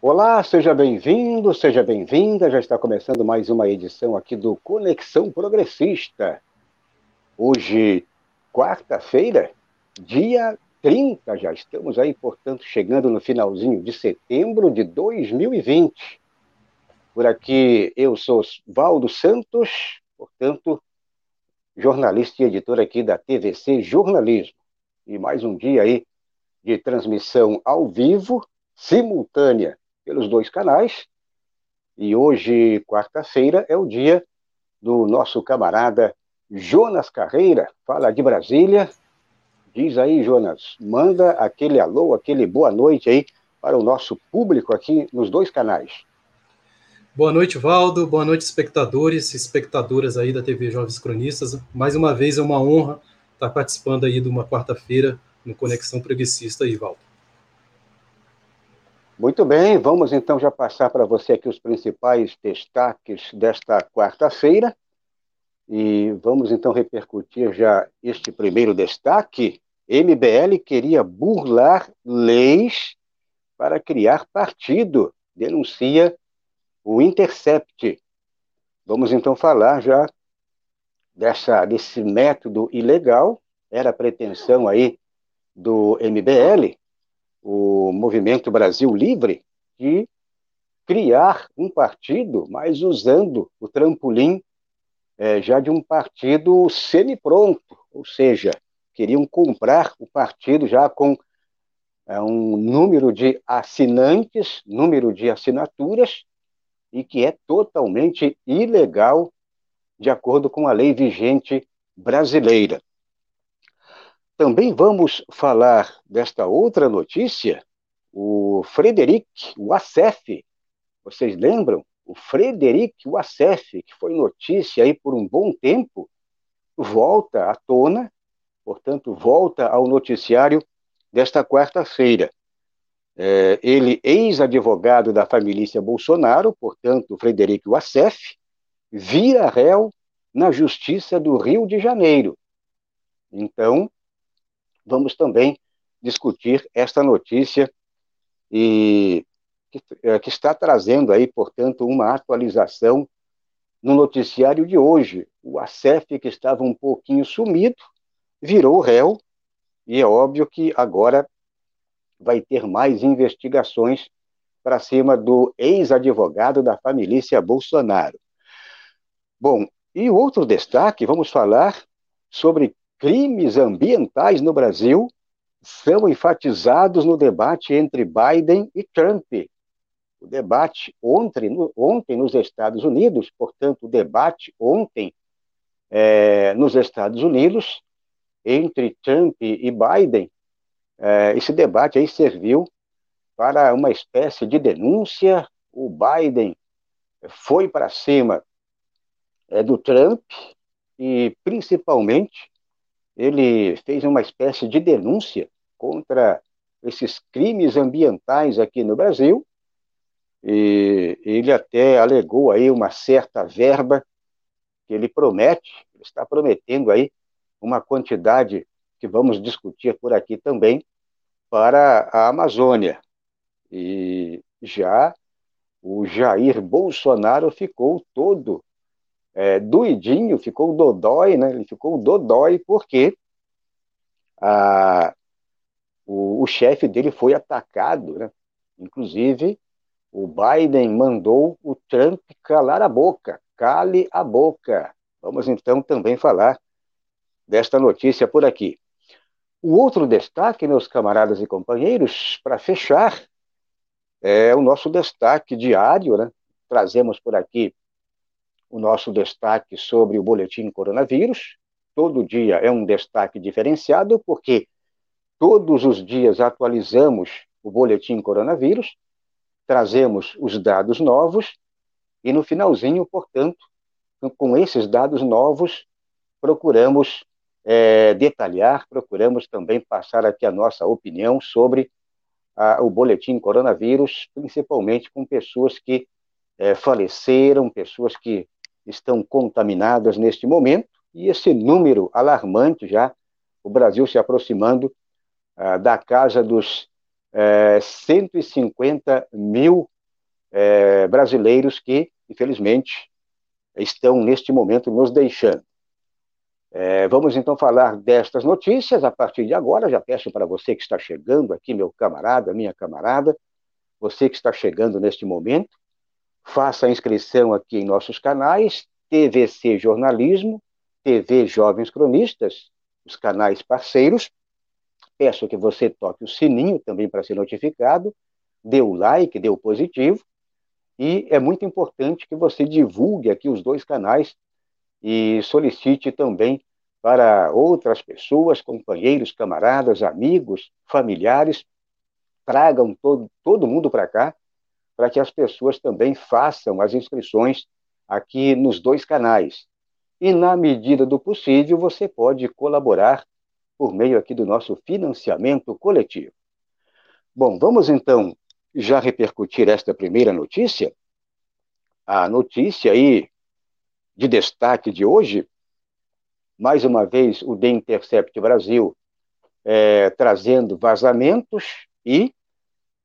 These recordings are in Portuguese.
Olá, seja bem-vindo, seja bem-vinda. Já está começando mais uma edição aqui do Conexão Progressista. Hoje, quarta-feira, dia 30, já estamos aí, portanto, chegando no finalzinho de setembro de 2020. Por aqui, eu sou Valdo Santos, portanto, jornalista e editor aqui da TVC Jornalismo. E mais um dia aí de transmissão ao vivo, simultânea pelos dois canais. E hoje, quarta-feira, é o dia do nosso camarada Jonas Carreira, fala de Brasília. Diz aí, Jonas, manda aquele alô, aquele boa noite aí para o nosso público aqui nos dois canais. Boa noite, Valdo. Boa noite, espectadores espectadoras aí da TV Jovens Cronistas. Mais uma vez é uma honra estar participando aí de uma quarta-feira no Conexão Progressista aí, Valdo. Muito bem, vamos então já passar para você aqui os principais destaques desta quarta-feira. E vamos então repercutir já este primeiro destaque. MBL queria burlar leis para criar partido, denuncia o Intercept. Vamos então falar já dessa, desse método ilegal, era a pretensão aí do MBL, o Movimento Brasil Livre de criar um partido, mas usando o trampolim é, já de um partido semi-pronto, ou seja, queriam comprar o partido já com é, um número de assinantes, número de assinaturas, e que é totalmente ilegal de acordo com a lei vigente brasileira. Também vamos falar desta outra notícia, o Frederic Wassef. Vocês lembram? O Frederic Wassef, que foi notícia aí por um bom tempo, volta à tona, portanto, volta ao noticiário desta quarta-feira. É, ele, ex-advogado da família Bolsonaro, portanto, Frederic Wassef, vira réu na Justiça do Rio de Janeiro. Então, vamos também discutir esta notícia e que, é, que, está trazendo aí, portanto, uma atualização no noticiário de hoje. O ACEF, que estava um pouquinho sumido, virou réu, e é óbvio que agora vai ter mais investigações para cima do ex-advogado da família Bolsonaro. Bom, e outro destaque, vamos falar sobre crimes ambientais no Brasil são enfatizados no debate entre Biden e Trump. O debate ontem, ontem nos Estados Unidos, portanto, o debate ontem é, nos Estados Unidos entre Trump e Biden, é, esse debate aí serviu para uma espécie de denúncia. O Biden foi para cima é, do Trump e, principalmente, ele fez uma espécie de denúncia contra esses crimes ambientais aqui no Brasil, e ele até alegou aí uma certa verba que ele promete, está prometendo aí uma quantidade que vamos discutir por aqui também para a Amazônia. E já o Jair Bolsonaro ficou todo é, doidinho, ficou dodói, né? Ele ficou dodói porque a, o, o chefe dele foi atacado, né? Inclusive, o Biden mandou o Trump calar a boca, cale a boca. Vamos então também falar desta notícia por aqui. O outro destaque, meus camaradas e companheiros, para fechar, é o nosso destaque diário, né? Trazemos por aqui o nosso destaque sobre o boletim coronavírus. Todo dia é um destaque diferenciado, porque todos os dias atualizamos o boletim coronavírus, trazemos os dados novos e no finalzinho, portanto, com esses dados novos, procuramos é, detalhar, procuramos também passar aqui a nossa opinião sobre a, o boletim coronavírus, principalmente com pessoas que é, faleceram, pessoas que estão contaminadas neste momento, e esse número alarmante já, o Brasil se aproximando ah, da casa dos é, 150 mil é, brasileiros que, infelizmente, estão neste momento nos deixando. É, vamos então falar destas notícias a partir de agora. Já peço para você que está chegando aqui, meu camarada, minha camarada, você que está chegando neste momento, faça a inscrição aqui em nossos canais, TVC Jornalismo, TV Jovens Cronistas, os canais parceiros. Peço que você toque o sininho também para ser notificado, dê o like, dê o positivo, e é muito importante que você divulgue aqui os dois canais e solicite também para outras pessoas, companheiros, camaradas, amigos, familiares, tragam todo, todo mundo para cá, para que as pessoas também façam as inscrições aqui nos dois canais. E, na medida do possível, você pode colaborar por meio aqui do nosso financiamento coletivo. Bom, vamos então já repercutir esta primeira notícia. A notícia aí de destaque de hoje, mais uma vez o The Intercept Brasil é, trazendo vazamentos e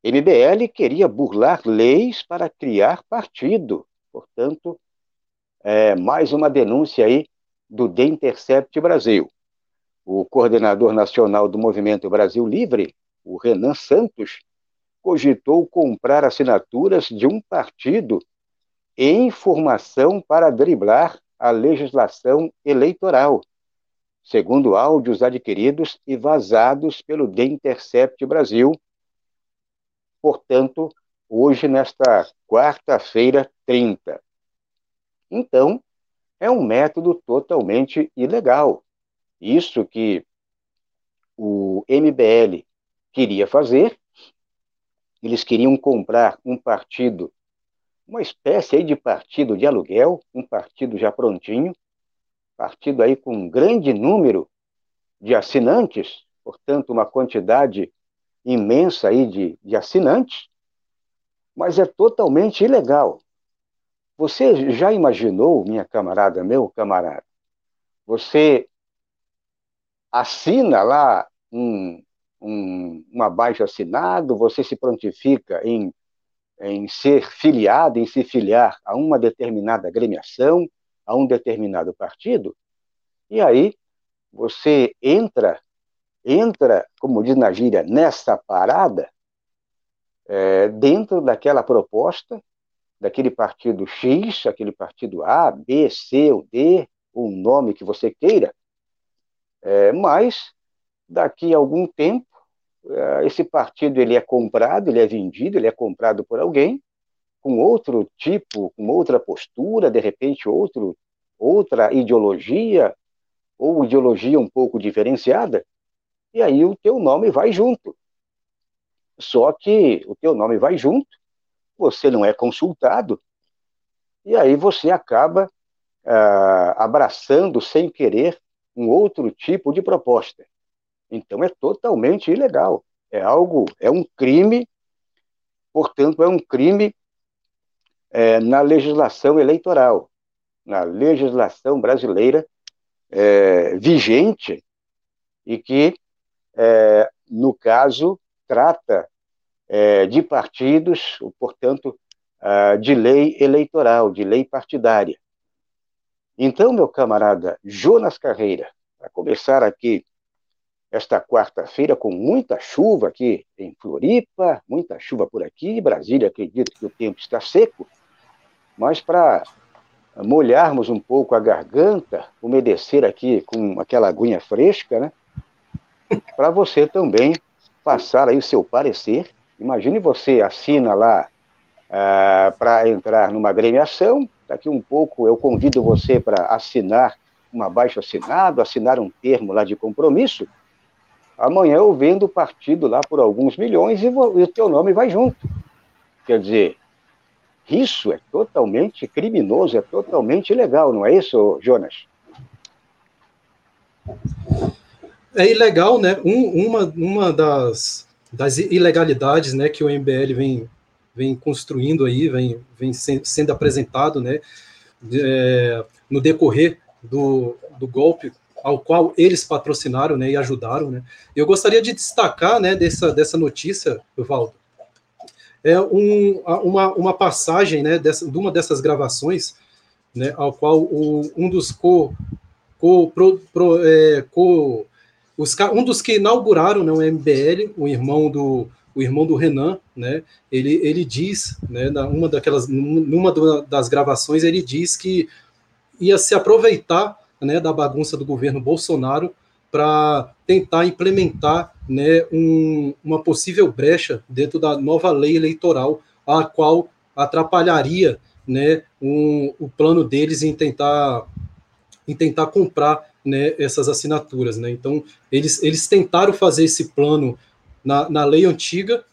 MBL queria burlar leis para criar partido. Portanto, é, mais uma denúncia aí do The Intercept Brasil. O coordenador nacional do Movimento Brasil Livre, o Renan Santos, cogitou comprar assinaturas de um partido em formação para driblar a legislação eleitoral, segundo áudios adquiridos e vazados pelo The Intercept Brasil. Portanto, hoje, nesta quarta-feira 30. Então, é um método totalmente ilegal. Isso que o MBL queria fazer, eles queriam comprar um partido, uma espécie aí de partido de aluguel, um partido já prontinho, partido aí com um grande número de assinantes, portanto, uma quantidade imensa aí de, de assinantes, mas é totalmente ilegal. Você já imaginou, minha camarada, meu camarada, você assina lá um, um, um abaixo assinado, você se prontifica em, em ser filiado, em se filiar a uma determinada agremiação, a um determinado partido, e aí você entra, entra, como diz na gíria, nessa parada, é, dentro daquela proposta daquele partido X, aquele partido A, B, C ou D, o nome que você queira, é, mas daqui a algum tempo é, esse partido ele é comprado, ele é vendido, ele é comprado por alguém com outro tipo, com outra postura, de repente outro, outra ideologia ou ideologia um pouco diferenciada, e aí o teu nome vai junto. Só que o teu nome vai junto você não é consultado, e aí você acaba ah, abraçando sem querer um outro tipo de proposta. Então é totalmente ilegal. É algo, é um crime, portanto, é um crime é, na legislação eleitoral, na legislação brasileira é, vigente e que, é, no caso, trata é, de partidos, portanto, de lei eleitoral, de lei partidária. Então, meu camarada Jonas Carreira, para começar aqui esta quarta-feira com muita chuva aqui em Floripa, muita chuva por aqui, Brasília acredito que o tempo está seco, mas para molharmos um pouco a garganta, umedecer aqui com aquela aguinha fresca, né? Para você também passar aí o seu parecer Imagine você assina lá ah, para entrar numa agremiação, daqui um pouco eu convido você para assinar um abaixo assinado, assinar um termo lá de compromisso. Amanhã eu vendo o partido lá por alguns milhões e, vou, e o teu nome vai junto. Quer dizer, isso é totalmente criminoso, é totalmente ilegal, não é isso, Jonas? É ilegal, né? Um, uma, uma das, das ilegalidades né, que o MBL vem, vem construindo aí, vem, vem sendo apresentado né, é, no decorrer do, do golpe ao qual eles patrocinaram né, e ajudaram. Né. Eu gostaria de destacar né, dessa, dessa notícia, Valdo, é um, uma, uma passagem né, dessa, de uma dessas gravações, né, ao qual o, um dos co, co, pro, pro, é, co os, um dos que inauguraram né, o MBL, o irmão do o irmão do Renan, né, ele, ele diz, né, uma daquelas, numa das gravações, ele diz que ia se aproveitar né, da bagunça do governo Bolsonaro para tentar implementar né, um, uma possível brecha dentro da nova lei eleitoral, a qual atrapalharia né, um, o plano deles em tentar, em tentar comprar né, essas assinaturas. Né? Então, eles, eles tentaram fazer esse plano na, na lei antiga,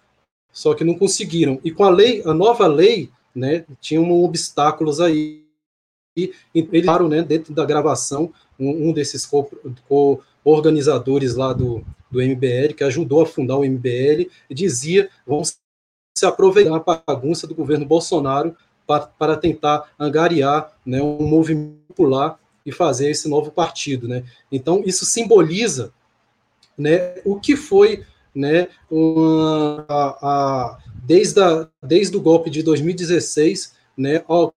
só que não conseguiram. E com a lei, a nova lei, né, tinham obstáculos aí. E eles falaram, né, dentro da gravação, um, um desses co-organizadores lá do, do MBL, que ajudou a fundar o MBL, dizia: vamos se aproveitar a bagunça do governo Bolsonaro para, para tentar angariar né, um movimento popular e fazer esse novo partido. Né? Então, isso simboliza né, o que foi né, uma, a, a, desde, a, desde o golpe de 2016, né, ao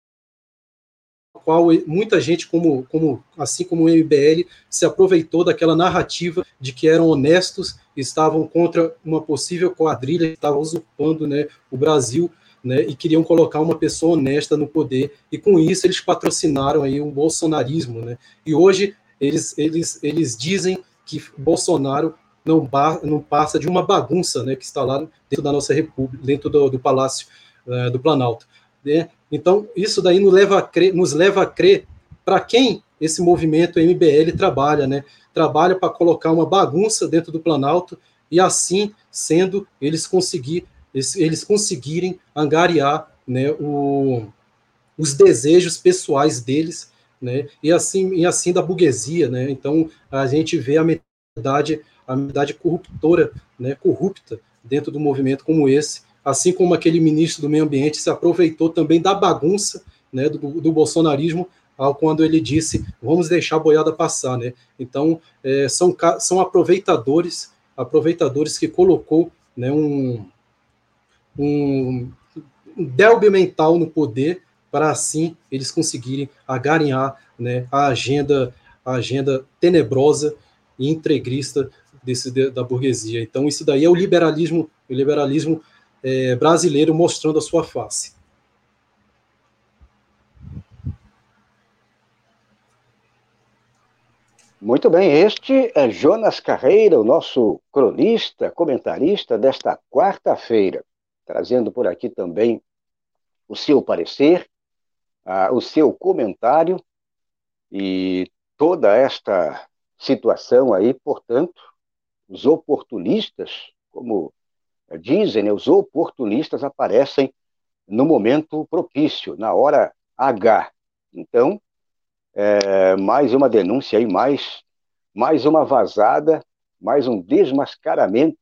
qual muita gente, como, como, assim como o MBL, se aproveitou daquela narrativa de que eram honestos, estavam contra uma possível quadrilha que estava usurpando né, o Brasil né, e queriam colocar uma pessoa honesta no poder, e com isso eles patrocinaram aí o bolsonarismo. Né, e hoje eles, eles, eles dizem que Bolsonaro não, não passa de uma bagunça né, que está lá dentro da nossa república, dentro do, do Palácio uh, do Planalto. Né? Então, isso daí nos leva a crer, nos leva a crer para quem esse movimento MBL trabalha, né? Trabalha para colocar uma bagunça dentro do Planalto e assim sendo eles conseguir eles, eles conseguirem angariar, né, o, os desejos pessoais deles, né? E assim e assim da burguesia, né? Então a gente vê a metade a corruptora, né, corrupta dentro do movimento como esse, assim como aquele ministro do meio ambiente se aproveitou também da bagunça né, do, do bolsonarismo ao quando ele disse vamos deixar a boiada passar, né? Então é, são, são aproveitadores, aproveitadores que colocou né, um, um, delbe mental no poder para assim eles conseguirem agarinhar né, a agenda a agenda tenebrosa e entreguista desse, da burguesia. Então, isso daí é o liberalismo, o liberalismo é, brasileiro mostrando a sua face. Muito bem, este é Jonas Carreira, o nosso cronista, comentarista desta quarta-feira, trazendo por aqui também o seu parecer, o seu comentário e toda esta situação aí, portanto, os oportunistas, como dizem, né, os oportunistas aparecem no momento propício, na hora H. Então, é, mais uma denúncia aí, mais, mais uma vazada, mais um desmascaramento.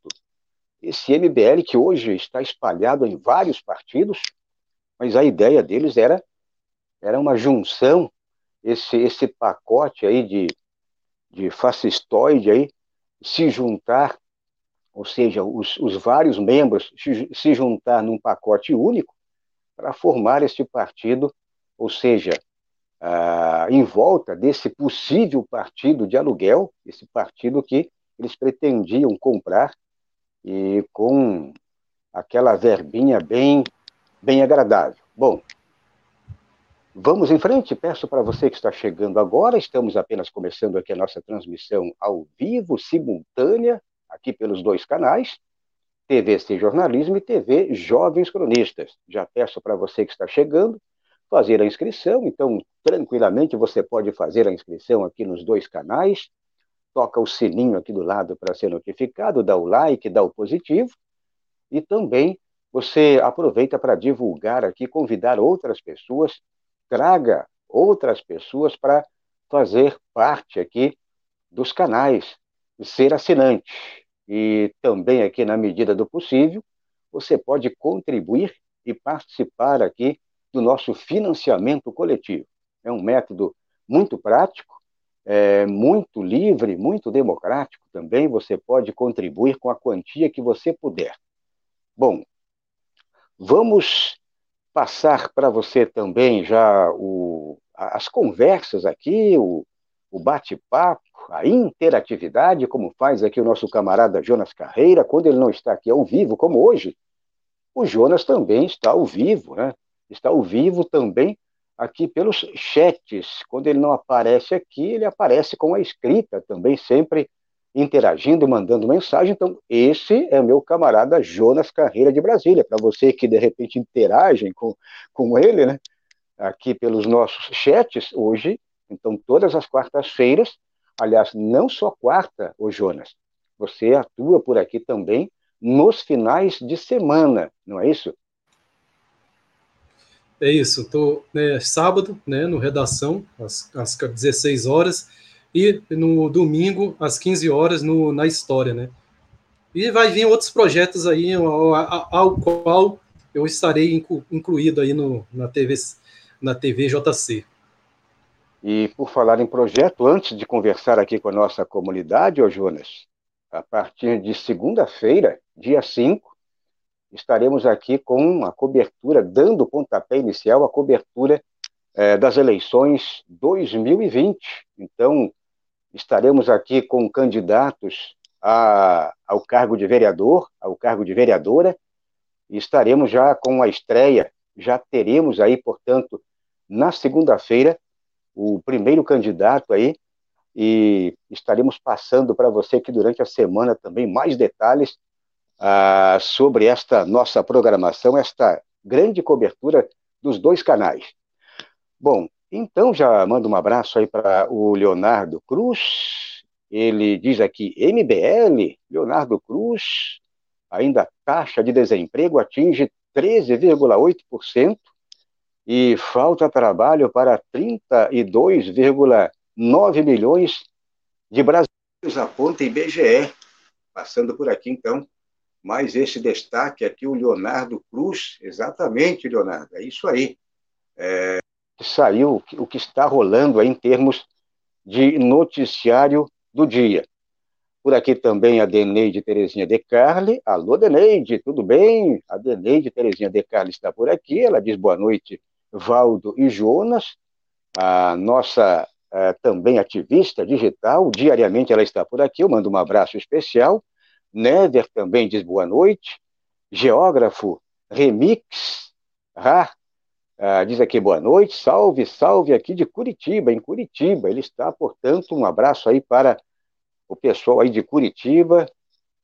Esse MBL que hoje está espalhado em vários partidos, mas a ideia deles era, era uma junção, esse, esse pacote aí de, de fascistoide aí, se juntar, ou seja, os, os vários membros se, juntar num pacote único para formar este partido, ou seja, ah, em volta desse possível partido de aluguel, esse partido que eles pretendiam comprar e com aquela verbinha bem, bem agradável. Bom, Vamos em frente, peço para você que está chegando agora, estamos apenas começando aqui a nossa transmissão ao vivo, simultânea, aqui pelos dois canais, TVC Jornalismo e TV Jovens Cronistas. Já peço para você que está chegando fazer a inscrição, então tranquilamente você pode fazer a inscrição aqui nos dois canais, toca o sininho aqui do lado para ser notificado, dá o like, dá o positivo, e também você aproveita para divulgar aqui, convidar outras pessoas traga outras pessoas para fazer parte aqui dos canais, ser assinante. E também aqui, na medida do possível, você pode contribuir e participar aqui do nosso financiamento coletivo. É um método muito prático, é, muito livre, muito democrático também. Você pode contribuir com a quantia que você puder. Bom, vamos passar para você também já o, as conversas aqui, o, o bate-papo, a interatividade, como faz aqui o nosso camarada Jonas Carreira, quando ele não está aqui ao vivo, como hoje. O Jonas também está ao vivo, né? Está ao vivo também aqui pelos chats. Quando ele não aparece aqui, ele aparece com a escrita também, sempre interagindo, mandando mensagem. Então, esse é meu camarada Jonas Carreira de Brasília. Para você que de repente interagem com, com ele, né? Aqui pelos nossos chats, hoje, então, todas as quartas-feiras, aliás, não só quarta, ô Jonas, você atua por aqui também nos finais de semana, não é isso? É isso, estou né, sábado, né, no Redação, às, às 16 horas, e no domingo, às 15 horas, no, na História, né? E vai vir outros projetos aí, ao, ao qual eu estarei inclu, incluído aí no, na, TV, na TV JC. E por falar em projeto, antes de conversar aqui com a nossa comunidade, ô Jonas, a partir de segunda-feira, dia 5, estaremos aqui com a cobertura, dando pontapé inicial, a cobertura é, das eleições 2020. Então, estaremos aqui com candidatos a, ao cargo de vereador, ao cargo de vereadora, e estaremos já com a estreia, já teremos aí, portanto, na segunda-feira, o primeiro candidato aí, e estaremos passando para você aqui durante a semana também mais detalhes ah, sobre esta nossa programação, esta grande cobertura dos dois canais. Bom, então já mando um abraço aí para o Leonardo Cruz. Ele diz aqui, MBL, Leonardo Cruz, ainda a taxa de desemprego atinge 13,8% e falta trabalho para 32,9 milhões de brasileiros, aponta IBGE. Passando por aqui, então, mais esse destaque aqui, o Leonardo Cruz, exatamente, Leonardo, é isso aí. É, saiu o que está rolando aí em termos de noticiário do dia. Por aqui também a Deneide Terezinha de Carli. Alô, Deneide, tudo bem? A Deneide Terezinha de Carli está por aqui. Ela diz boa noite Valdo e Jonas, a nossa uh, também ativista digital, diariamente ela está por aqui, eu mando um abraço especial. Never também diz boa noite. Geógrafo Remix, ah, uh, diz aqui boa noite, salve, salve aqui de Curitiba, em Curitiba. Ele está, portanto, um abraço aí para o pessoal aí de Curitiba,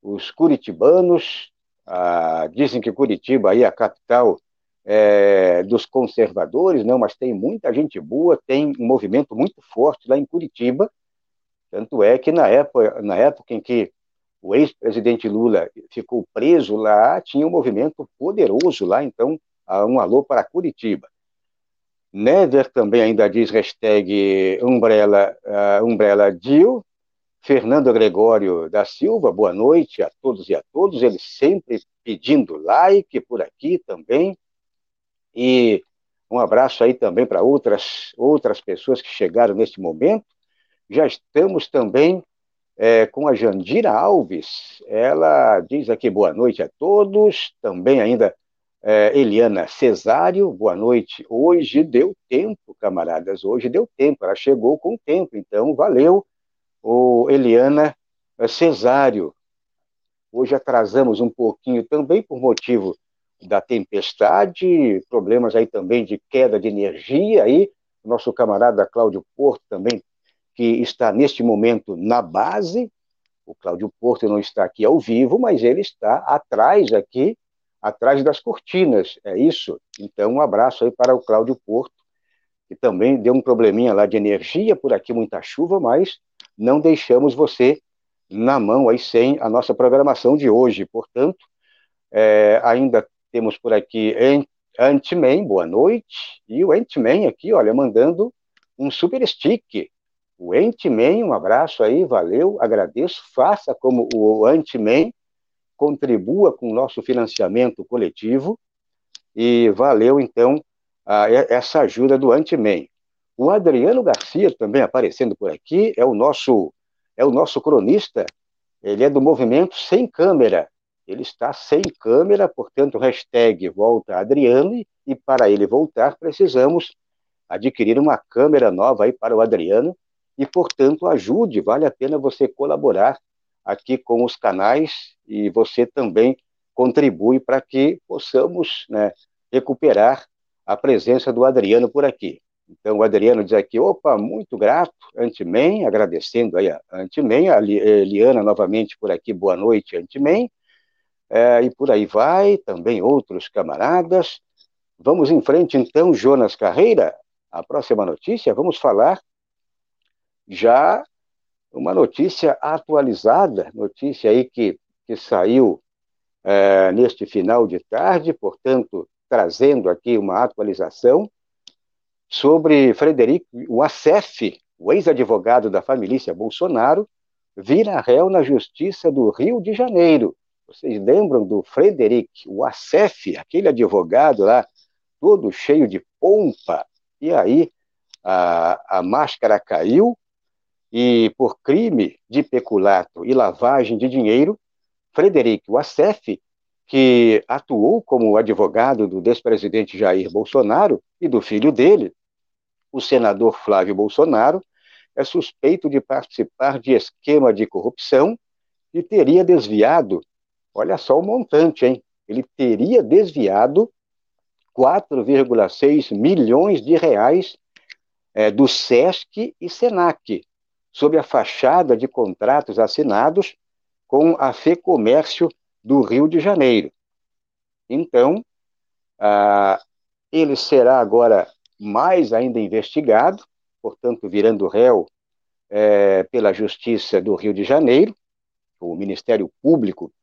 os curitibanos. Uh, dizem que Curitiba aí é a capital é, dos conservadores, não, mas tem muita gente boa, tem um movimento muito forte lá em Curitiba. Tanto é que na época, na época em que o ex-presidente Lula ficou preso lá, tinha um movimento poderoso lá, então, um alô para Curitiba. Never também ainda diz hashtag Umbrella, uh, Umbrella Deal. Fernando Gregório da Silva, boa noite a todos e a todos. Ele sempre pedindo like por aqui também. E um abraço aí também para outras, outras pessoas que chegaram neste momento. Já estamos também é, com a Jandira Alves. Ela diz aqui boa noite a todos. Também ainda é, Eliana Cesário, boa noite. Hoje deu tempo, camaradas. Hoje deu tempo. Ela chegou com tempo. Então, valeu, o Eliana Cesário. Hoje atrasamos um pouquinho também por motivo da tempestade, problemas aí também de queda de energia aí, nosso camarada Cláudio Porto também, que está neste momento na base, o Cláudio Porto não está aqui ao vivo, mas ele está atrás aqui, atrás das cortinas, é isso? Então, um abraço aí para o Cláudio Porto, que também deu um probleminha lá de energia, por aqui muita chuva, mas não deixamos você na mão aí sem a nossa programação de hoje. Portanto, é, ainda temos por aqui Ant-Man, boa noite. E o Ant-Man aqui, olha, mandando um super stick. O Ant-Man, um abraço aí, valeu, agradeço. Faça como o Ant-Man, contribua com o nosso financiamento coletivo. E valeu, então, a, essa ajuda do Ant-Man. O Adriano Garcia também aparecendo por aqui, é o nosso é o nosso cronista, ele é do movimento Sem Câmera. Ele está sem câmera, portanto, hashtag volta Adriano, e para ele voltar, precisamos adquirir uma câmera nova aí para o Adriano, e, portanto, ajude, vale a pena você colaborar aqui com os canais, e você também contribui para que possamos né, recuperar a presença do Adriano por aqui. Então, o Adriano diz aqui, opa, muito grato, Antimen, agradecendo aí a Antimen, a Liana novamente por aqui, boa noite, Antimen, é, e por aí vai, também outros camaradas. Vamos em frente, então, Jonas Carreira, a próxima notícia, vamos falar já uma notícia atualizada, notícia aí que, que saiu é, neste final de tarde, portanto, trazendo aqui uma atualização sobre Frederico Wassef, o ex-advogado da família Bolsonaro, vira réu na Justiça do Rio de Janeiro. Vocês lembram do Frederic Wassef, aquele advogado lá, todo cheio de pompa? E aí a, a máscara caiu e por crime de peculato e lavagem de dinheiro, Frederic Wassef, que atuou como advogado do despresidente Jair Bolsonaro e do filho dele, o senador Flávio Bolsonaro, é suspeito de participar de esquema de corrupção e teria desviado, olha só o montante, hein? Ele teria desviado 4,6 milhões de reais é, do SESC e SENAC, sob a fachada de contratos assinados com a FEComércio do Rio de Janeiro. Então, ah, ele será agora mais ainda investigado, portanto, virando réu é, pela Justiça do Rio de Janeiro. O Ministério Público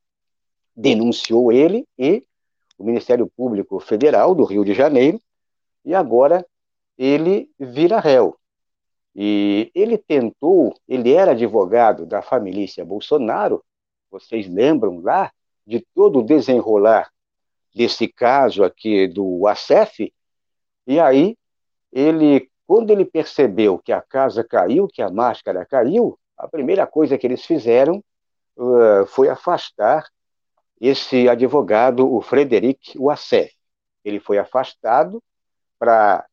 denunciou ele e o Ministério Público Federal do Rio de Janeiro, e agora ele vira réu. E ele tentou, ele era advogado da família Bolsonaro, vocês lembram lá de todo o desenrolar desse caso aqui do ASEF, e aí ele, quando ele percebeu que a casa caiu, que a máscara caiu, a primeira coisa que eles fizeram uh, foi afastar esse advogado, o Frederic Wassef. Ele foi afastado para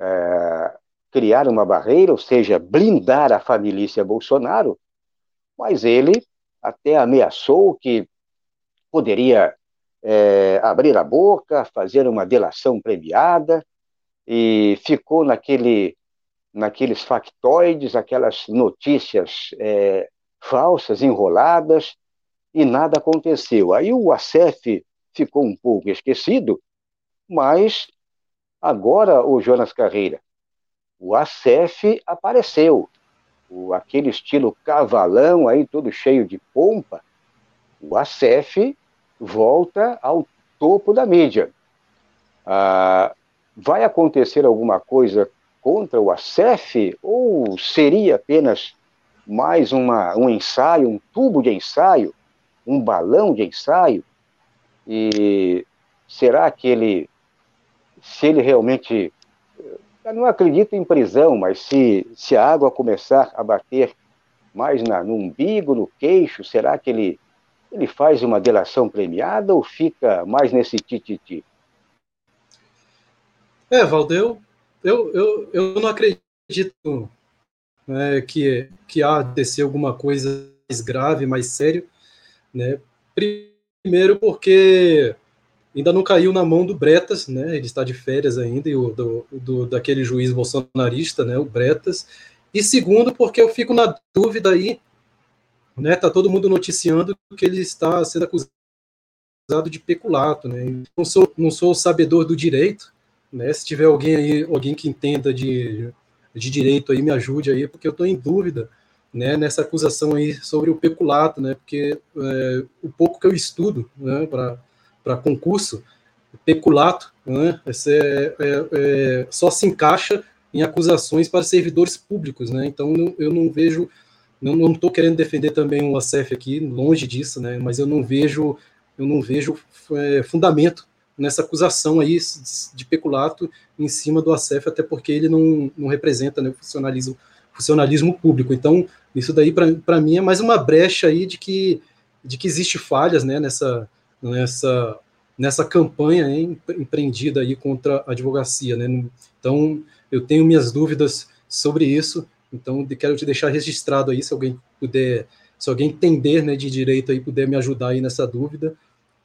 uh, criar uma barreira, ou seja, blindar a família Bolsonaro, mas ele até ameaçou que poderia é, abrir a boca, fazer uma delação premiada, e ficou naquele, naqueles factoides, aquelas notícias é, falsas, enroladas, e nada aconteceu. Aí o ACF ficou um pouco esquecido, mas agora o Jonas Carreira, o ACF apareceu, o, aquele estilo cavalão aí, todo cheio de pompa, o ACF volta ao topo da mídia. Ah, vai acontecer alguma coisa contra o ACEF ou seria apenas mais uma, um ensaio, um tubo de ensaio, um balão de ensaio? E será que ele, se ele realmente, eu não acredito em prisão, mas se, se a água começar a bater mais na, no umbigo, no queixo, será que ele, ele faz uma delação premiada ou fica mais nesse tititi? É, Valdeu, eu, eu, eu não acredito né, que, que há de ser alguma coisa mais grave, mais sério, né? Primeiro porque ainda não caiu na mão do Bretas, né? Ele está de férias ainda, e o, do, do, daquele juiz bolsonarista, né? O Bretas. E segundo, porque eu fico na dúvida aí, né? Tá todo mundo noticiando que ele está sendo acusado de peculato, né? Não sou, não sou sabedor do direito, né? Se tiver alguém aí, alguém que entenda de, de direito aí, me ajude aí, porque eu estou em dúvida né, nessa acusação aí sobre o peculato, né? Porque é, o pouco que eu estudo né, para concurso, peculato, né, é, é, é, só se encaixa em acusações para servidores públicos, né? Então eu não vejo, não estou querendo defender também o ACF aqui, longe disso, né? Mas eu não vejo, eu não vejo é, fundamento nessa acusação aí de peculato em cima do ACEF, até porque ele não, não representa né, o funcionalismo, funcionalismo público. Então, isso daí, para mim, é mais uma brecha aí de que, de que existe falhas né, nessa, nessa, nessa campanha hein, empreendida aí contra a advocacia. Né? Então, eu tenho minhas dúvidas sobre isso, então quero te deixar registrado aí, se alguém puder, se alguém entender né, de direito aí, puder me ajudar aí nessa dúvida,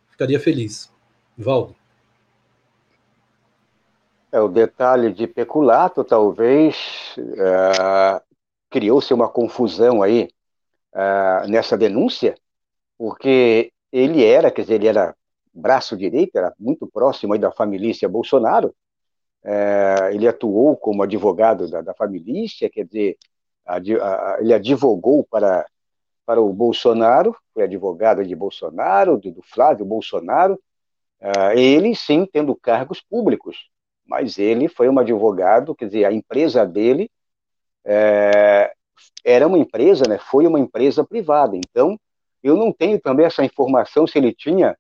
ficaria feliz. Valdo. É, o detalhe de peculato, talvez, é, criou-se uma confusão aí é, nessa denúncia, porque ele era, quer dizer, ele era braço direito, era muito próximo aí da família Bolsonaro, é, ele atuou como advogado da, da família, quer dizer, a, a, ele advogou para, para o Bolsonaro, foi advogado de Bolsonaro, do, do Flávio Bolsonaro, é, ele sim tendo cargos públicos, mas ele foi um advogado, quer dizer, a empresa dele é, era uma empresa, né, foi uma empresa privada. Então, eu não tenho também essa informação se ele tinha,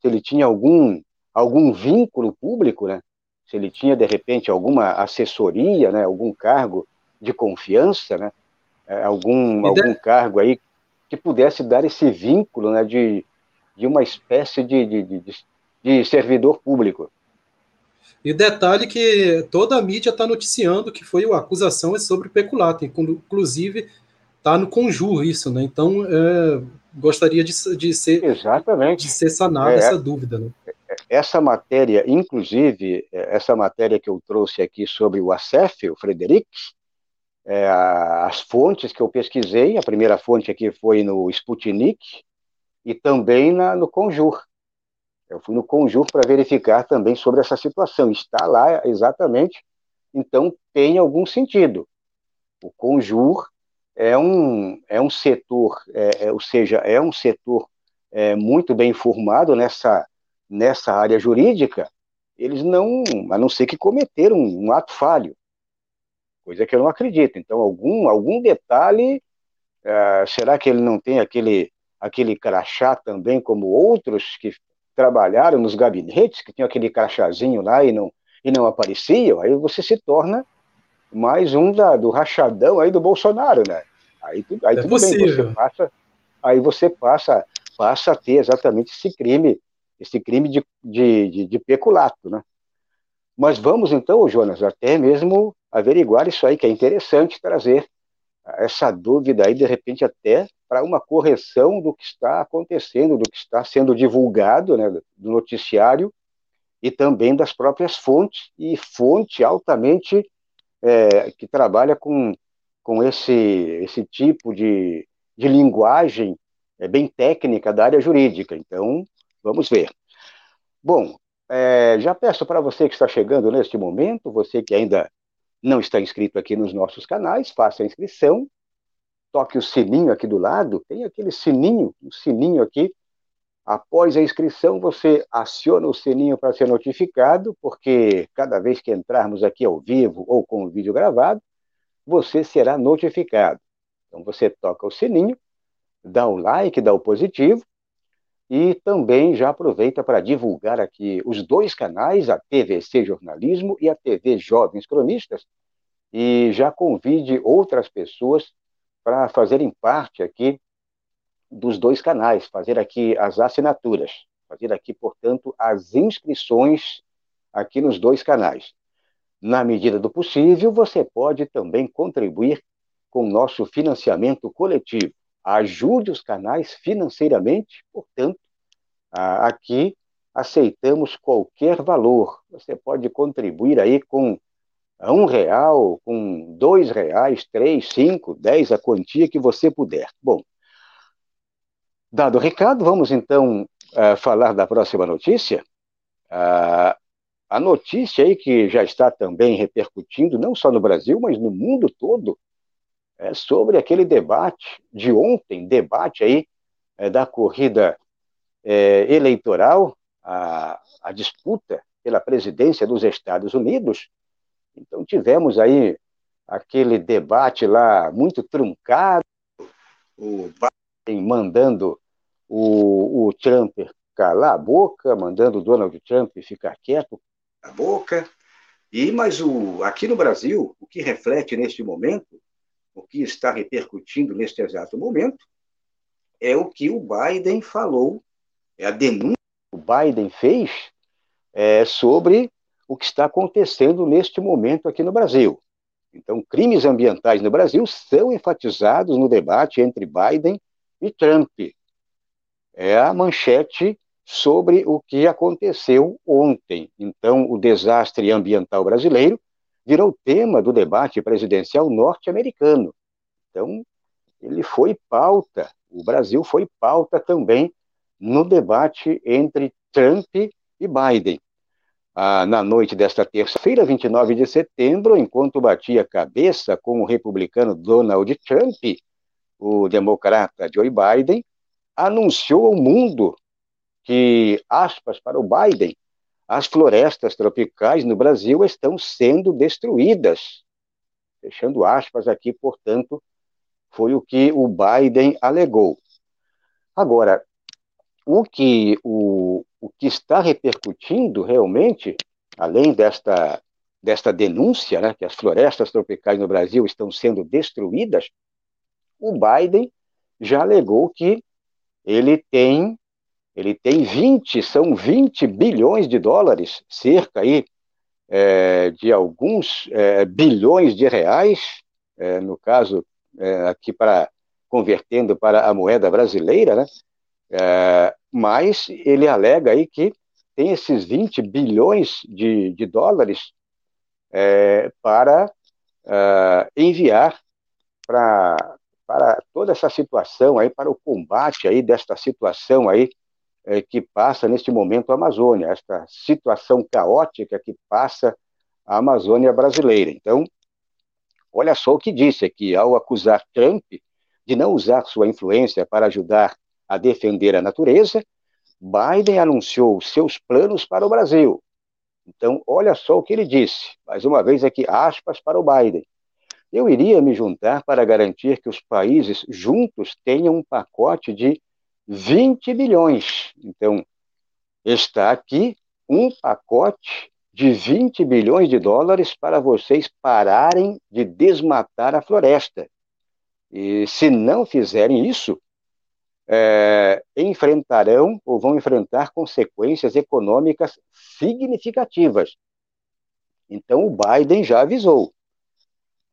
se ele tinha algum, algum vínculo público, né, se ele tinha, de repente, alguma assessoria, né, algum cargo de confiança, né, é, algum, algum cargo aí que pudesse dar esse vínculo né, de, de uma espécie de, de, de, de servidor público. E detalhe que toda a mídia está noticiando que foi a acusação é sobre peculato, inclusive está no conjuro isso, né? Então é, gostaria de, de ser exatamente de ser sanada é, essa dúvida, né? Essa matéria, inclusive essa matéria que eu trouxe aqui sobre o ACEF, o Frederic, é, as fontes que eu pesquisei, a primeira fonte aqui foi no Sputnik e também na, no Conjur. Eu fui no Conjur para verificar também sobre essa situação. Está lá exatamente, então tem algum sentido. O Conjur é um, é um setor, é, é, ou seja, é um setor é, muito bem formado nessa, nessa área jurídica. Eles não, a não ser que cometeram um, um ato falho, coisa que eu não acredito. Então, algum, algum detalhe, é, será que ele não tem aquele, aquele crachá também, como outros que trabalharam nos gabinetes, que tinham aquele crachazinho lá e não, e não apareciam, aí você se torna mais um da, do rachadão aí do Bolsonaro, né? Aí, aí é tudo possível. bem, você passa, aí você passa, passa a ter exatamente esse crime, esse crime de, de, de, de peculato, né? Mas vamos então, Jonas, até mesmo averiguar isso aí, que é interessante trazer essa dúvida aí, de repente, até para uma correção do que está acontecendo, do que está sendo divulgado, né, do noticiário e também das próprias fontes, e fonte altamente é, que trabalha com, com esse, esse tipo de, de linguagem é, bem técnica da área jurídica. Então, vamos ver. Bom, é, já peço para você que está chegando neste momento, você que ainda não está inscrito aqui nos nossos canais, faça a inscrição, toque o sininho aqui do lado, tem aquele sininho, um sininho aqui. Após a inscrição, você aciona o sininho para ser notificado, porque cada vez que entrarmos aqui ao vivo ou com o vídeo gravado, você será notificado. Então você toca o sininho, dá o like, dá o positivo, e também já aproveita para divulgar aqui os dois canais, a TVC Jornalismo e a TV Jovens Cronistas, e já convide outras pessoas para fazerem parte aqui dos dois canais, fazer aqui as assinaturas, fazer aqui, portanto, as inscrições aqui nos dois canais. Na medida do possível, você pode também contribuir com o nosso financiamento coletivo. Ajude os canais financeiramente, portanto, aqui aceitamos qualquer valor. Você pode contribuir aí com um real, com dois reais, três, cinco, dez, a quantia que você puder. Bom, dado o recado, vamos então uh, falar da próxima notícia. Uh, a notícia aí que já está também repercutindo, não só no Brasil, mas no mundo todo, é sobre aquele debate de ontem, debate aí é, da corrida é, eleitoral, a, a disputa pela presidência dos Estados Unidos, então tivemos aí aquele debate lá muito truncado, o mandando o, o Trump calar a boca, mandando Donald Trump ficar quieto a boca. E mas o aqui no Brasil, o que reflete neste momento, o que está repercutindo neste exato momento, é o que o Biden falou, é a denúncia que o Biden fez é, sobre o que está acontecendo neste momento aqui no Brasil. Então, crimes ambientais no Brasil são enfatizados no debate entre Biden e Trump. É a manchete sobre o que aconteceu ontem. Então, o desastre ambiental brasileiro virou tema do debate presidencial norte-americano. Então, ele foi pauta, o Brasil foi pauta também no debate entre Trump e Biden ah, na noite desta terça-feira, 29 de setembro, enquanto batia cabeça com o republicano Donald Trump, o democrata Joe Biden anunciou ao mundo que, aspas para o Biden, as florestas tropicais no Brasil estão sendo destruídas. Fechando aspas aqui, portanto, foi o que o Biden alegou. Agora, o que o, o que está repercutindo realmente, além desta, desta denúncia, né, que as florestas tropicais no Brasil estão sendo destruídas, o Biden já alegou que ele tem ele tem 20, são 20 bilhões de dólares, cerca aí é, de alguns é, bilhões de reais, é, no caso é, aqui para convertendo para a moeda brasileira, né? É, mas ele alega aí que tem esses 20 bilhões de, de dólares é, para é, enviar para para toda essa situação aí, para o combate aí desta situação aí é, que passa neste momento a Amazônia, esta situação caótica que passa a Amazônia brasileira. Então, olha só o que disse aqui, ao acusar Trump de não usar sua influência para ajudar a defender a natureza, Biden anunciou seus planos para o Brasil. Então, olha só o que ele disse. Mais uma vez aqui, aspas para o Biden. Eu iria me juntar para garantir que os países juntos tenham um pacote de 20 bilhões. Então, está aqui um pacote de 20 bilhões de dólares para vocês pararem de desmatar a floresta. E se não fizerem isso, é, enfrentarão ou vão enfrentar consequências econômicas significativas. Então, o Biden já avisou.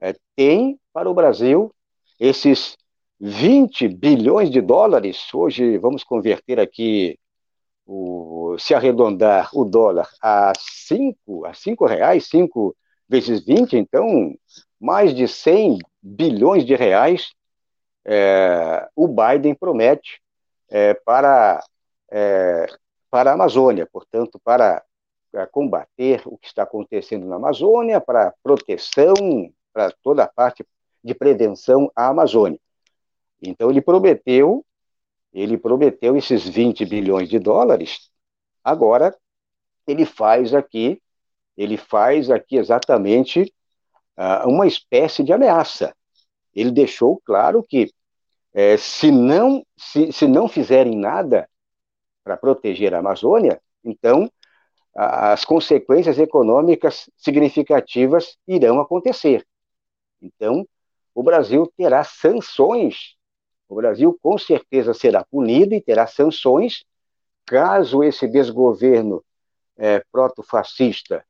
É, tem para o Brasil esses 20 bilhões de dólares. Hoje, vamos converter aqui, o, se arredondar o dólar a 5, a 5 reais, 5 vezes 20, então, mais de 100 bilhões de reais é, o Biden promete é, para, é, para a Amazônia, portanto, para, combater o que está acontecendo na Amazônia, para proteção, para toda a parte de prevenção à Amazônia. Então ele prometeu, ele prometeu esses 20 bilhões de dólares. Agora ele faz aqui, ele faz aqui exatamente uh, uma espécie de ameaça ele deixou claro que é, se, não, se, se não fizerem nada para proteger a Amazônia, então as consequências econômicas significativas irão acontecer. Então, o Brasil terá sanções, o Brasil com certeza será punido e terá sanções caso esse desgoverno é, proto-fascista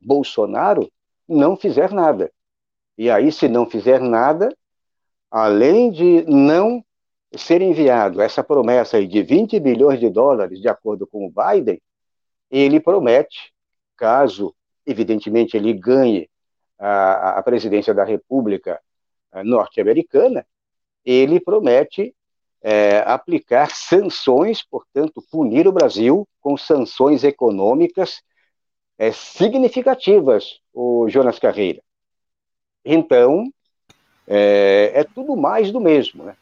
Bolsonaro não fizer nada. E aí, se não fizer nada, além de não ser enviado essa promessa de 20 bilhões de dólares, de acordo com o Biden, ele promete, caso, evidentemente, ele ganhe a, a presidência da República norte-americana, ele promete é, aplicar sanções, portanto, punir o Brasil com sanções econômicas é, significativas, o Jonas Carreira. Então, é, é tudo mais do mesmo. Né?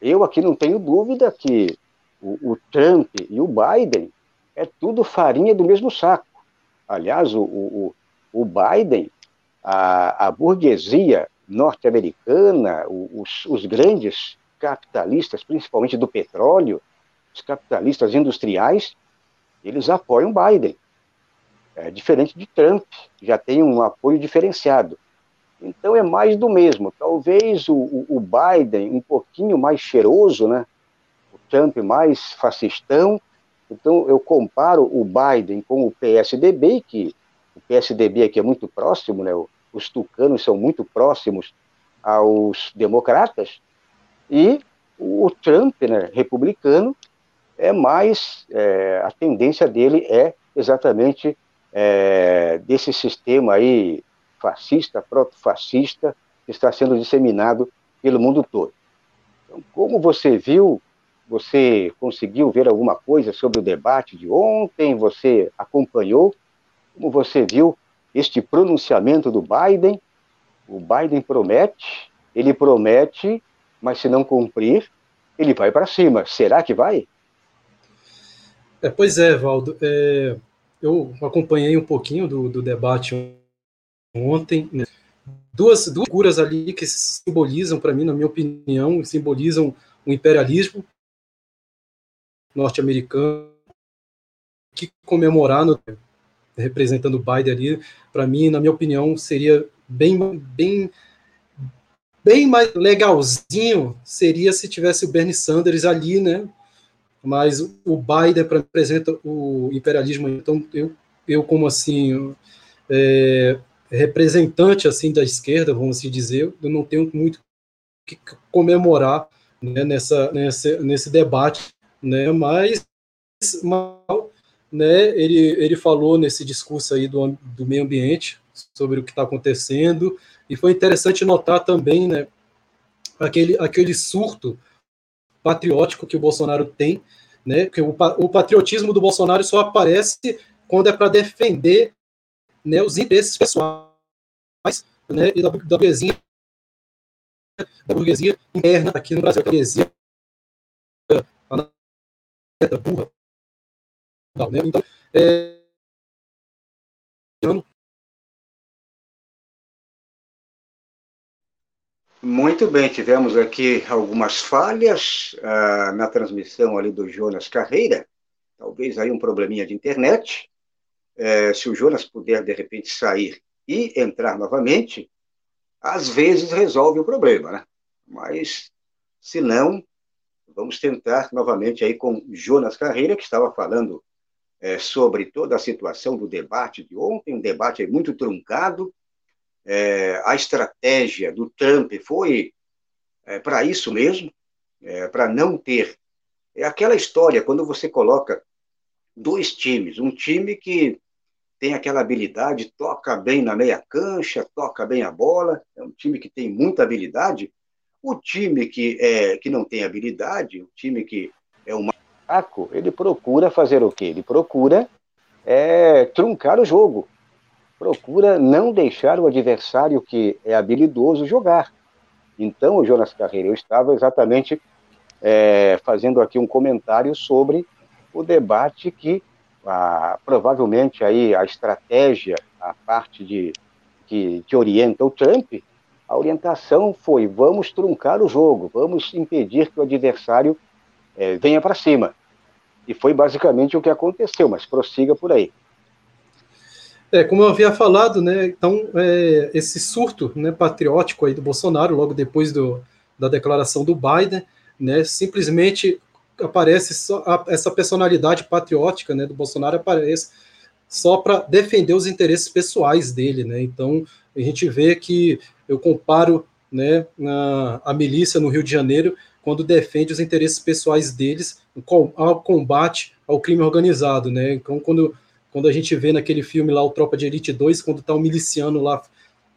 Eu aqui não tenho dúvida que o, o, Trump e o Biden é tudo farinha do mesmo saco. Aliás, o, o, o Biden, a, a burguesia norte-americana, os, os grandes capitalistas, principalmente do petróleo, os capitalistas industriais, eles apoiam Biden. É diferente de Trump, já tem um apoio diferenciado. Então é mais do mesmo. Talvez o, o Biden um pouquinho mais cheiroso, né? O Trump mais fascistão. Então eu comparo o Biden com o PSDB, que PSDB aqui é muito próximo, né? Os tucanos são muito próximos aos democratas. E o Trump, né, republicano, é mais é, a tendência dele é exatamente é, desse sistema aí fascista, proto-fascista, que está sendo disseminado pelo mundo todo. Então, como você viu, você conseguiu ver alguma coisa sobre o debate de ontem? Você acompanhou? Como você viu este pronunciamento do Biden? O Biden promete, ele promete, mas se não cumprir, ele vai para cima. Será que vai? É, pois é, Valdo. É, eu acompanhei um pouquinho do, do debate ontem. Né? Duas, duas figuras ali que simbolizam, para mim, na minha opinião, simbolizam o imperialismo norte-americano, que comemorar, no, representando Biden ali, para mim, na minha opinião, seria bem, bem, bem mais legalzinho seria se tivesse o Bernie Sanders ali, né, mas o Biden representa o imperialismo. Então, eu, eu como assim, é, representante assim da esquerda, vamos assim dizer, eu não tenho muito que comemorar né, nessa, nesse, nesse debate, né, mas, mal, né, ele, ele falou nesse discurso aí do, do meio ambiente sobre o que está acontecendo, e foi interessante notar também né, aquele, aquele surto patriótico que o Bolsonaro tem, né? Que o, o patriotismo do Bolsonaro só aparece quando é para defender né, os interesses pessoais né, e da, da burguesia da burguesia interna aqui no Brasil, a burguesia a burra. Né? Então, é, Muito bem, tivemos aqui algumas falhas uh, na transmissão ali do Jonas Carreira, talvez aí um probleminha de internet. Uh, se o Jonas puder, de repente, sair e entrar novamente, às vezes resolve o problema, né? Mas, se não, vamos tentar novamente aí com Jonas Carreira, que estava falando uh, sobre toda a situação do debate de ontem, um debate muito truncado, é, a estratégia do Trump foi é, para isso mesmo, é, para não ter. É aquela história, quando você coloca dois times, um time que tem aquela habilidade, toca bem na meia cancha, toca bem a bola, é um time que tem muita habilidade. O time que, é, que não tem habilidade, o time que é um ele procura fazer o quê? Ele procura é, truncar o jogo procura não deixar o adversário que é habilidoso jogar. Então, o Jonas Carreira, eu estava exatamente é, fazendo aqui um comentário sobre o debate que ah, provavelmente aí a estratégia, a parte de que, que orienta o Trump, a orientação foi vamos truncar o jogo, vamos impedir que o adversário é, venha para cima. E foi basicamente o que aconteceu, mas prossiga por aí. É, como eu havia falado, né, então, é, esse surto né, patriótico aí do Bolsonaro, logo depois do, da declaração do Biden, né, simplesmente aparece só a, essa personalidade patriótica né, do Bolsonaro aparece só para defender os interesses pessoais dele. Né, então, a gente vê que eu comparo né, a, a milícia no Rio de Janeiro quando defende os interesses pessoais deles ao combate ao crime organizado. Né, então, quando quando a gente vê naquele filme lá, o Tropa de Elite 2, quando tá um miliciano lá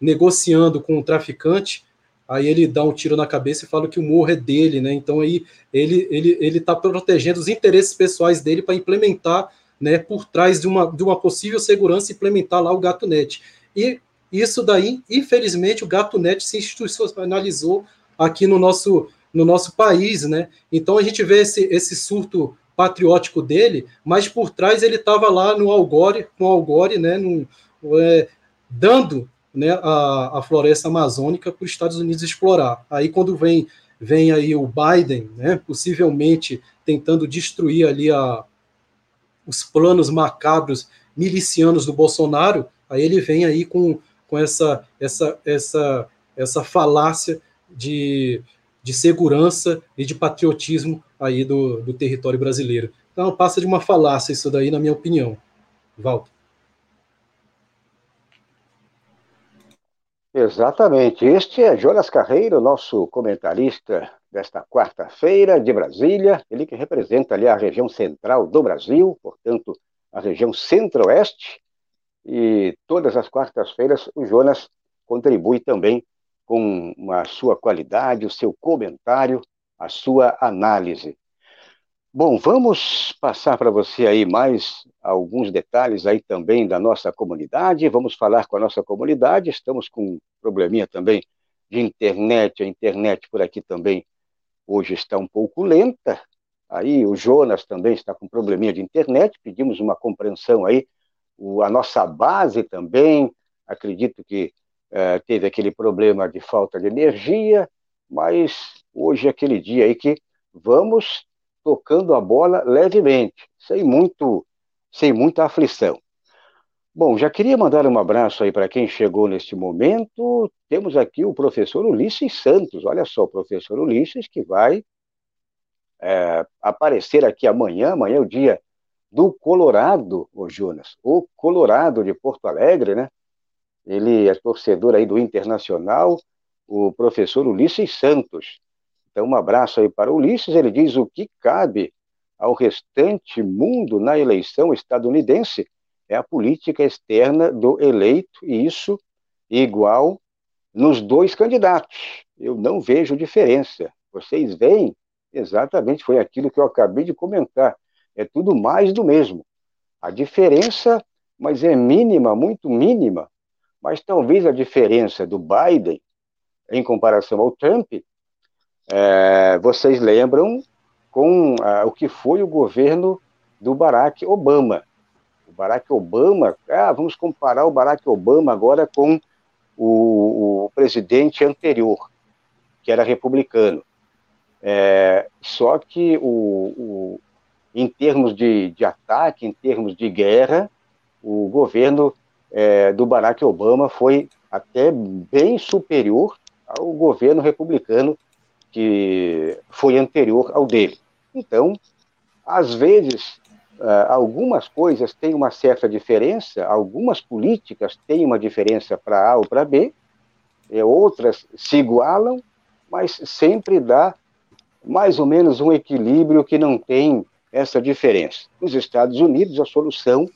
negociando com um traficante, aí ele dá um tiro na cabeça e fala que o morro é dele, né? Então aí ele ele ele está protegendo os interesses pessoais dele para implementar, né, por trás de uma de uma possível segurança implementar lá o Gato Net. E isso daí, infelizmente, o Gato Net se institucionalizou aqui no nosso no nosso país, né? Então a gente vê esse esse surto patriótico dele, mas por trás ele estava lá no Algore, no Algore, né, no, é, dando né, a, a floresta amazônica para os Estados Unidos explorar. Aí quando vem vem aí o Biden, né, possivelmente tentando destruir ali a, os planos macabros milicianos do Bolsonaro, aí ele vem aí com, com essa, essa, essa, essa falácia de, de segurança e de patriotismo aí do, do território brasileiro. Então passa de uma falácia isso daí, na minha opinião. Walter. Exatamente. Este é Jonas Carreiro, nosso comentarista desta quarta-feira de Brasília, ele que representa ali a região central do Brasil, portanto, a região centro-oeste, e todas as quartas-feiras o Jonas contribui também com a sua qualidade, o seu comentário, a sua análise. Bom, vamos passar para você aí mais alguns detalhes aí também da nossa comunidade. Vamos falar com a nossa comunidade. Estamos com um probleminha também de internet. A internet por aqui também hoje está um pouco lenta. Aí o Jonas também está com probleminha de internet. Pedimos uma compreensão aí. O, a nossa base também, acredito que é, teve aquele problema de falta de energia, mas hoje é aquele dia aí que vamos tocando a bola levemente, sem muito, sem muita aflição. Bom, já queria mandar um abraço aí para quem chegou neste momento. Temos aqui o professor Ulisses Santos. Olha só, o professor Ulisses que vai é, aparecer aqui amanhã. Amanhã é o dia do Colorado, o Jonas. O Colorado de Porto Alegre, né? Ele é torcedor aí do Internacional, o professor Ulisses Santos. Então, um abraço aí para Ulisses. Ele diz o que cabe ao restante mundo na eleição estadunidense é a política externa do eleito, e isso igual nos dois candidatos. Eu não vejo diferença. Vocês veem? Exatamente, foi aquilo que eu acabei de comentar. É tudo mais do mesmo. A diferença, mas é mínima, muito mínima. Mas talvez a diferença do Biden em comparação ao Trump é, vocês lembram com ah, o que foi o governo do Barack Obama. O Barack Obama, ah, vamos comparar o Barack Obama agora com o, o presidente anterior, que era republicano. É, só que o, o, em termos de, de, ataque, em termos de guerra, o governo é, do Barack Obama foi até bem superior ao governo republicano que foi anterior ao dele. Então, às vezes, ah, algumas coisas têm uma certa diferença, algumas políticas têm uma diferença para A ou para B, outras se igualam, mas sempre dá mais ou menos um equilíbrio que não tem essa diferença. Nos Estados Unidos, a solução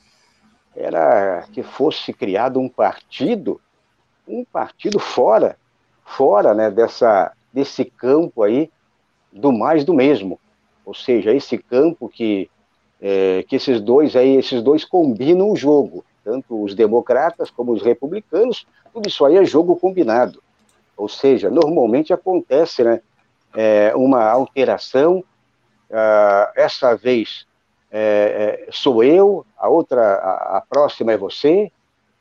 era que fosse criado um partido, um partido fora, fora né, dessa desse campo aí do mais do mesmo, ou seja, esse campo que é, que esses dois aí, esses dois combinam o jogo, tanto os democratas como os republicanos, tudo isso aí é jogo combinado, ou seja, normalmente acontece, né, é, uma alteração, uh, essa vez é, é, sou eu, a outra, a, a próxima é você,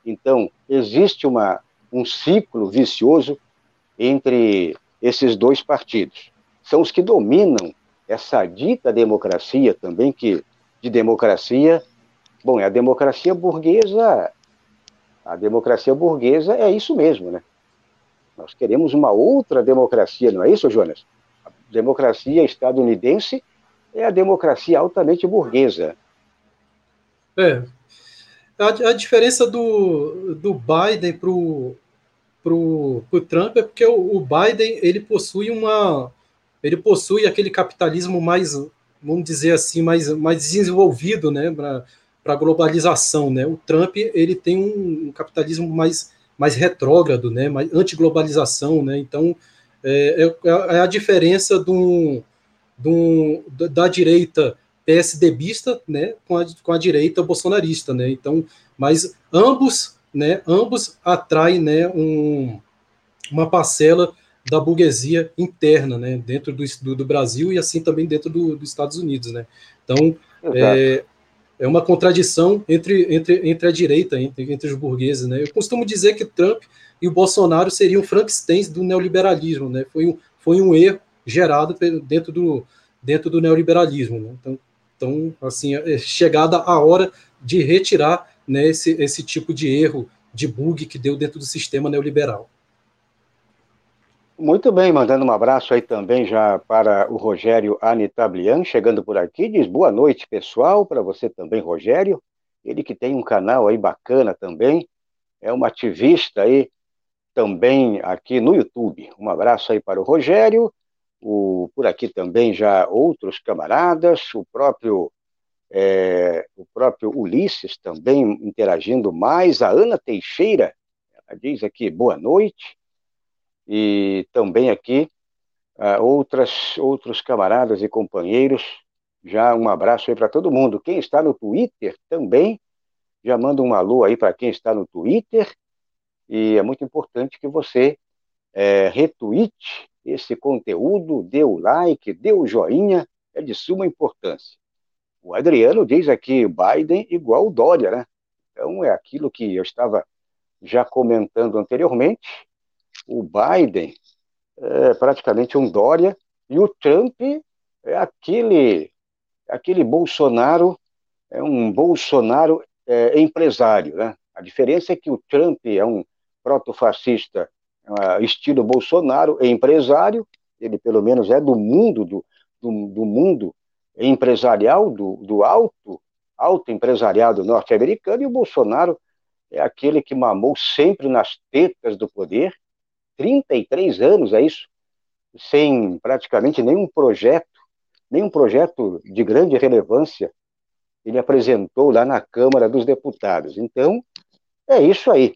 então existe uma um ciclo vicioso entre esses dois partidos. São os que dominam essa dita democracia também, que de democracia, bom, é a democracia burguesa, a democracia burguesa é isso mesmo, né? Nós queremos uma outra democracia, não é isso, Jonas? A democracia estadunidense é a democracia altamente burguesa. É. A, a diferença do, do Biden para o Trump é porque o, o, Biden ele possui uma ele possui aquele capitalismo mais vamos dizer assim mais, mais desenvolvido né para a globalização né o Trump ele tem um, um capitalismo mais mais retrógrado né mais anti-globalização né então é, é, é, a diferença do, do, da direita PSDBista né com a, com a direita bolsonarista né então mas ambos né, ambos atraem né, um, uma parcela da burguesia interna, né, dentro do, do, do Brasil e assim também dentro do, dos Estados Unidos, né. Então é, é, uma contradição entre, entre, entre a direita, entre, entre os burgueses, né. Eu costumo dizer que Trump e o Bolsonaro seriam Frankenstein do neoliberalismo, né. Foi um, foi um erro gerado dentro do, dentro do neoliberalismo. Né? Então, então, assim, é chegada a hora de retirar né, esse, esse tipo de erro, de bug que deu dentro do sistema neoliberal. Muito bem, mandando um abraço aí também já para o Rogério Anitablian, chegando por aqui, diz boa noite, pessoal, para você também, Rogério, ele que tem um canal aí bacana também, é uma ativista aí também aqui no YouTube. Um abraço aí para o Rogério, o, por aqui também já outros camaradas, o próprio é, o próprio Ulisses também interagindo mais, a Ana Teixeira, ela diz aqui boa noite, e também aqui uh, outras, outros camaradas e companheiros, já um abraço aí para todo mundo. Quem está no Twitter também, já manda um alô aí para quem está no Twitter, e é muito importante que você é, esse conteúdo, dê o like, dê o joinha, é de suma importância. O Adriano diz aqui, Biden igual Dória, né? Então é aquilo que eu estava já comentando anteriormente. O Biden é praticamente um Dória e o Trump é aquele aquele Bolsonaro é um Bolsonaro é, empresário, né? A diferença é que o Trump é um protofascista uh, estilo Bolsonaro, é empresário, ele pelo menos é do mundo do, do, do mundo empresarial, do, do alto, alto empresariado norte-americano, e o Bolsonaro é aquele que mamou sempre nas tetas do poder, 33 anos, é isso, sem praticamente nenhum projeto, nenhum projeto de grande relevância ele apresentou lá na Câmara dos Deputados. Então, é isso aí.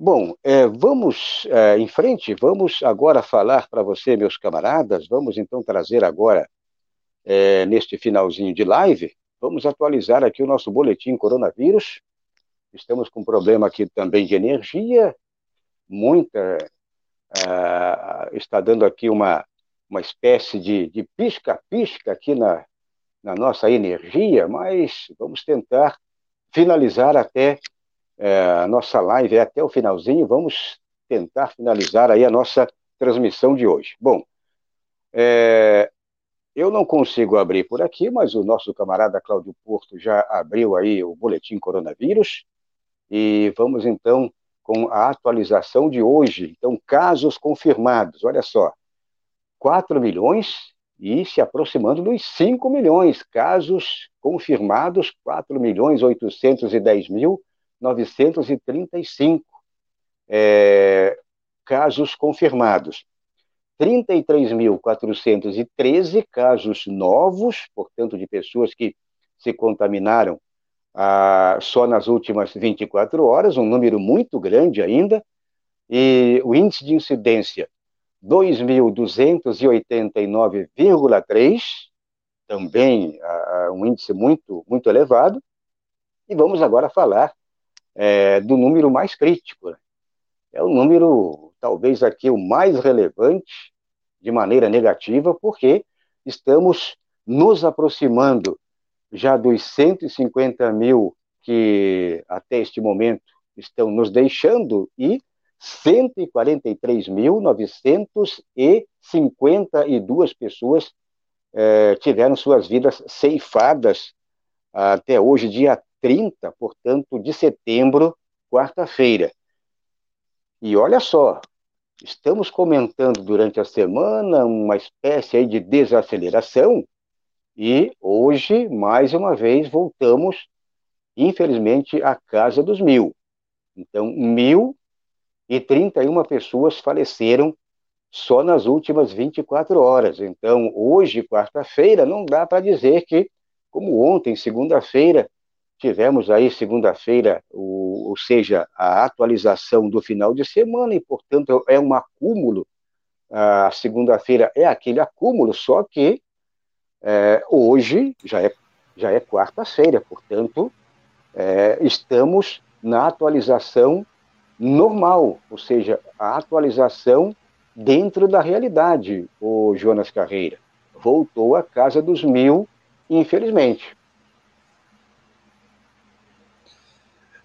Bom, é, vamos é, em frente, vamos agora falar para você, meus camaradas, vamos então trazer agora é, neste finalzinho de live, vamos atualizar aqui o nosso boletim coronavírus. Estamos com um problema aqui também de energia, muita. Uh, está dando aqui uma, uma espécie de pisca-pisca aqui na, na nossa energia, mas vamos tentar finalizar até a nossa live, até o finalzinho, vamos tentar finalizar aí a nossa transmissão de hoje. Bom, é, eu não consigo abrir por aqui, mas o nosso camarada Cláudio Porto já abriu aí o boletim coronavírus e vamos então com a atualização de hoje. Então, casos confirmados, olha só, 4 milhões e se aproximando dos 5 milhões. Casos confirmados, 4 milhões 810 mil 935 é, casos confirmados. 33.413 casos novos, portanto, de pessoas que se contaminaram ah, só nas últimas 24 horas, um número muito grande ainda, e o índice de incidência 2.289,3, também ah, um índice muito, muito elevado, e vamos agora falar é, do número mais crítico. Né? É o número talvez aqui o mais relevante de maneira negativa, porque estamos nos aproximando já dos 150 mil que até este momento estão nos deixando e 143.952 pessoas eh, tiveram suas vidas ceifadas até hoje, dia 30, portanto, de setembro, quarta-feira. E olha só, estamos comentando durante a semana uma espécie de desaceleração e hoje, mais uma vez, voltamos, infelizmente, à casa dos mil. Então, mil e 31 pessoas faleceram só nas últimas 24 horas. Então, hoje, quarta-feira, não dá para dizer que, como ontem, segunda-feira, tivemos aí segunda-feira, ou seja, a atualização do final de semana, e, portanto, é um acúmulo. A segunda-feira é aquele acúmulo, só que é, hoje já é, já é quarta-feira, portanto, é, estamos na atualização normal, ou seja, a atualização dentro da realidade, o Jonas Carreira. Voltou à casa dos mil, infelizmente.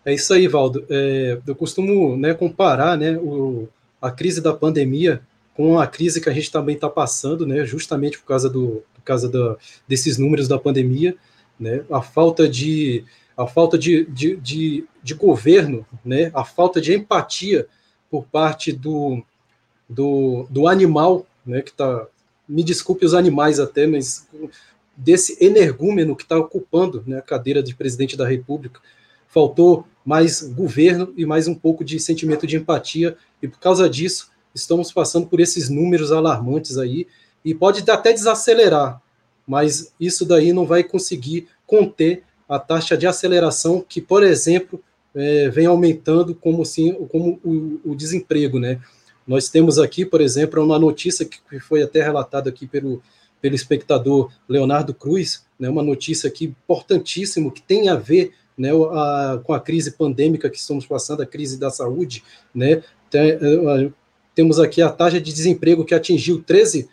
É isso aí, Valdo. É, eu costumo né, comparar né, o, a crise da pandemia com a crise que a gente também está passando, né, justamente por causa, do, por causa da, desses números da pandemia, né, a falta de a falta de, de, de, de governo, né, a falta de empatia por parte do, do, do animal, né, que está, me desculpe os animais até, mas desse energúmeno que está ocupando né, a cadeira de presidente da República, faltou mais governo e mais um pouco de sentimento de empatia, e por causa disso, estamos passando por esses números alarmantes aí, e pode até desacelerar, mas isso daí não vai conseguir conter a taxa de aceleração que, por exemplo, é, vem aumentando como, sim, como o, o, desemprego, né? Nós temos aqui, por exemplo, uma notícia que foi até relatada aqui pelo, pelo espectador Leonardo Cruz, né, uma notícia aqui importantíssima que tem a ver né, a, com a crise pandêmica que estamos passando, a crise da saúde, né? Tem, é, temos aqui a taxa de desemprego que atingiu 13%,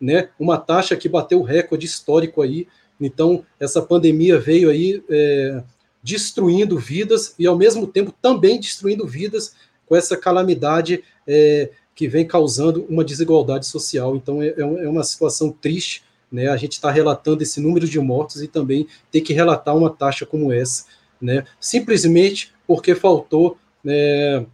né? Uma taxa que bateu o recorde histórico aí então, essa pandemia veio aí é, destruindo vidas e, ao mesmo tempo, também destruindo vidas com essa calamidade é, que vem causando uma desigualdade social. Então, é, é, é uma situação triste. Né? A gente está relatando esse número de mortos e também ter que relatar uma taxa como essa, né? simplesmente porque faltou. Né,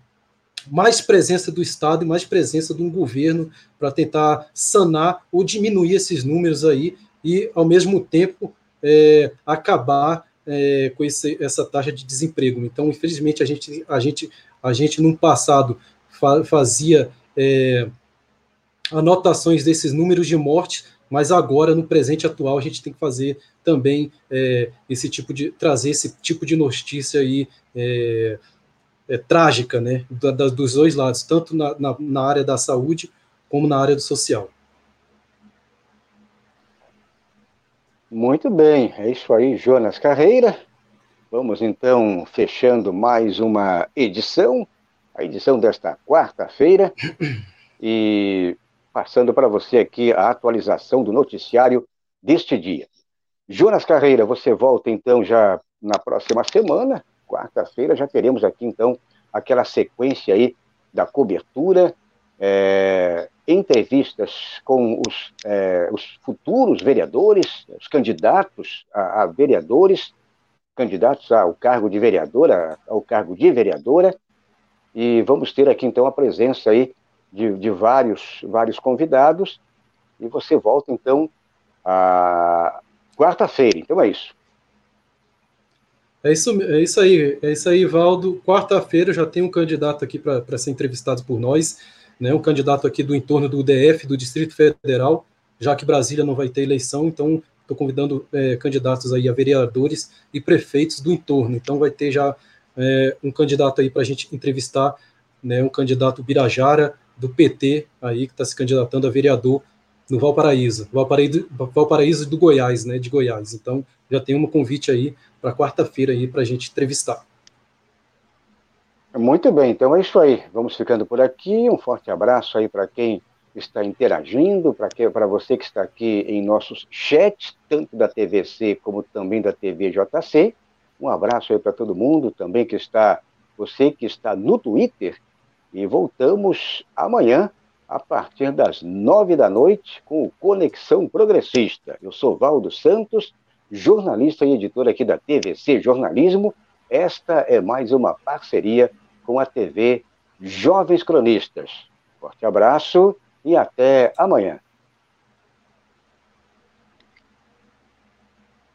mais presença do Estado e mais presença de um governo para tentar sanar ou diminuir esses números aí e, ao mesmo tempo, é, acabar é, com esse, essa taxa de desemprego. Então, infelizmente, a gente, a gente, a gente no passado fa fazia é, anotações desses números de mortes, mas agora, no presente atual, a gente tem que fazer também é, esse tipo de trazer esse tipo de notícia aí é, é, trágica, né, da, da, dos dois lados, tanto na, na, na área da saúde como na área do social. Muito bem, é isso aí, Jonas Carreira. Vamos então fechando mais uma edição, a edição desta quarta-feira, e passando para você aqui a atualização do noticiário deste dia. Jonas Carreira, você volta então já na próxima semana, quarta-feira, já teremos aqui então aquela sequência aí da cobertura. É, entrevistas com os, é, os futuros vereadores, os candidatos a, a, vereadores, candidatos ao cargo de vereadora, ao cargo de vereadora, e vamos ter aqui então a presença aí de, de vários, vários convidados, e você volta então a quarta-feira, então é isso. É isso, é isso aí, é isso aí, Valdo. Quarta-feira já tem um candidato aqui para ser entrevistado por nós né, um candidato aqui do entorno do DF, do Distrito Federal, já que Brasília não vai ter eleição, então estou convidando é, candidatos aí a vereadores e prefeitos do entorno. Então vai ter já é, um candidato aí para a gente entrevistar, né, um candidato Birajara, do PT, aí que está se candidatando a vereador no Valparaíso, Valparaíso, Valparaíso do Goiás, né, de Goiás. Então já tem um convite aí para quarta-feira aí para a gente entrevistar. Muito bem, então é isso aí. Vamos ficando por aqui. Um forte abraço aí para quem está interagindo, para você que está aqui em nossos chats, tanto da TVC como também da TVJC. Um abraço aí para todo mundo, também que está, você que está no Twitter. E voltamos amanhã, a partir das nove da noite, com o Conexão Progressista. Eu sou Valdo Santos, jornalista e editor aqui da TVC Jornalismo. Esta é mais uma parceria com a TV Jovens Cronistas. Forte abraço e até amanhã.